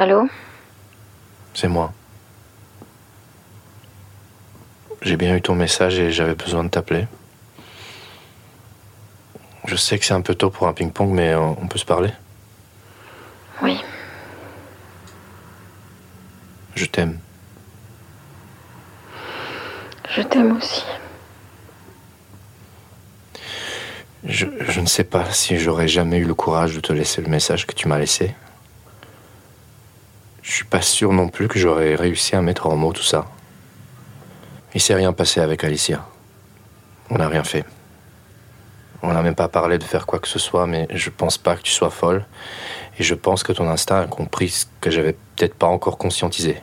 Allô? C'est moi. J'ai bien eu ton message et j'avais besoin de t'appeler. Je sais que c'est un peu tôt pour un ping-pong, mais on peut se parler Oui. Je t'aime. Je t'aime aussi. Je, je ne sais pas si j'aurais jamais eu le courage de te laisser le message que tu m'as laissé. Pas sûr non plus que j'aurais réussi à mettre en mots tout ça. Il s'est rien passé avec Alicia. On n'a rien fait. On n'a même pas parlé de faire quoi que ce soit, mais je pense pas que tu sois folle. Et je pense que ton instinct a compris ce que j'avais peut-être pas encore conscientisé.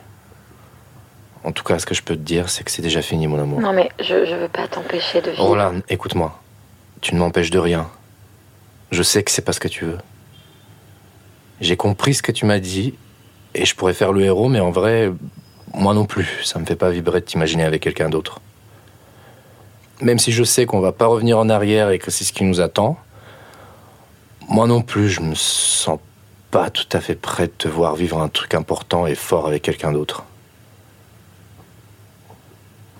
En tout cas, ce que je peux te dire, c'est que c'est déjà fini, mon amour. Non mais je, je veux pas t'empêcher de vivre. Roland, écoute-moi. Tu ne m'empêches de rien. Je sais que c'est pas ce que tu veux. J'ai compris ce que tu m'as dit et je pourrais faire le héros, mais en vrai, moi non plus. Ça me fait pas vibrer de t'imaginer avec quelqu'un d'autre. Même si je sais qu'on va pas revenir en arrière et que c'est ce qui nous attend, moi non plus, je me sens pas tout à fait prêt de te voir vivre un truc important et fort avec quelqu'un d'autre.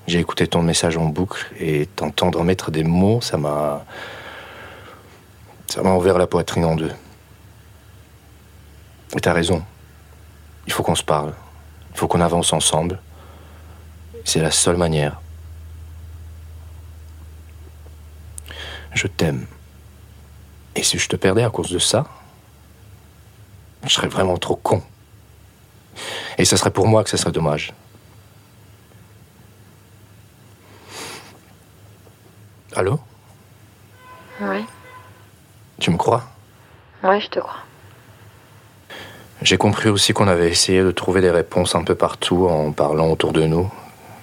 J'ai écouté ton message en boucle et t'entendre mettre des mots, ça m'a. Ça m'a ouvert la poitrine en deux. Et t'as raison. Il faut qu'on se parle. Il faut qu'on avance ensemble. C'est la seule manière. Je t'aime. Et si je te perdais à cause de ça, je serais vraiment trop con. Et ce serait pour moi que ce serait dommage. Allô? Ouais. Tu me crois? Ouais, je te crois. J'ai compris aussi qu'on avait essayé de trouver des réponses un peu partout en parlant autour de nous,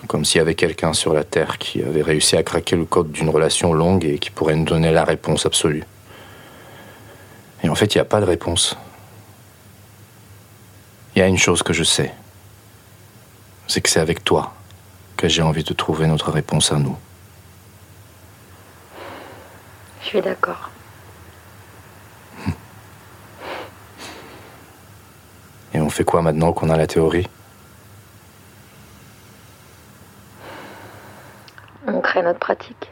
comme s'il y avait quelqu'un sur la Terre qui avait réussi à craquer le code d'une relation longue et qui pourrait nous donner la réponse absolue. Et en fait, il n'y a pas de réponse. Il y a une chose que je sais, c'est que c'est avec toi que j'ai envie de trouver notre réponse à nous. Je suis d'accord. Et on fait quoi maintenant qu'on a la théorie? On crée notre pratique.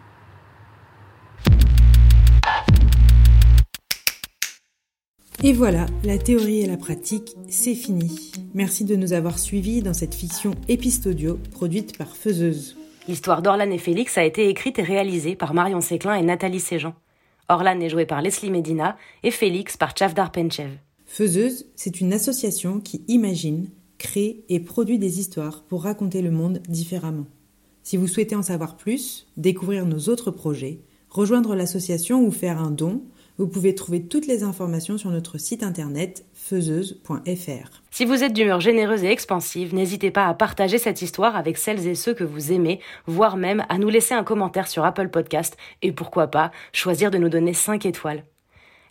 Et voilà, la théorie et la pratique, c'est fini. Merci de nous avoir suivis dans cette fiction épistodio produite par Faiseuse. L'histoire d'Orlan et Félix a été écrite et réalisée par Marion Séclin et Nathalie Séjean. Orlan est joué par Leslie Medina et Félix par Chavdar Penchev. Faiseuse, c'est une association qui imagine, crée et produit des histoires pour raconter le monde différemment. Si vous souhaitez en savoir plus, découvrir nos autres projets, rejoindre l'association ou faire un don, vous pouvez trouver toutes les informations sur notre site internet faiseuse.fr. Si vous êtes d'humeur généreuse et expansive, n'hésitez pas à partager cette histoire avec celles et ceux que vous aimez, voire même à nous laisser un commentaire sur Apple Podcast et pourquoi pas choisir de nous donner 5 étoiles.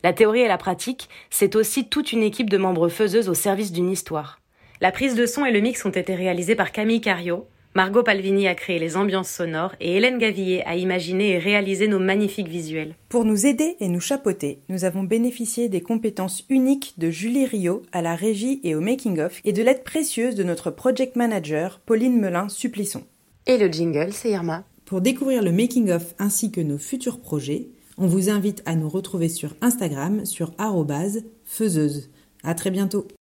La théorie et la pratique, c'est aussi toute une équipe de membres faiseuses au service d'une histoire. La prise de son et le mix ont été réalisés par Camille Cario. Margot Palvini a créé les ambiances sonores et Hélène Gavillier a imaginé et réalisé nos magnifiques visuels. Pour nous aider et nous chapeauter, nous avons bénéficié des compétences uniques de Julie Rio à la régie et au making-of et de l'aide précieuse de notre project manager Pauline Melin-Supplisson. Et le jingle, c'est Irma. Pour découvrir le making-of ainsi que nos futurs projets, on vous invite à nous retrouver sur Instagram sur faiseuse. À très bientôt.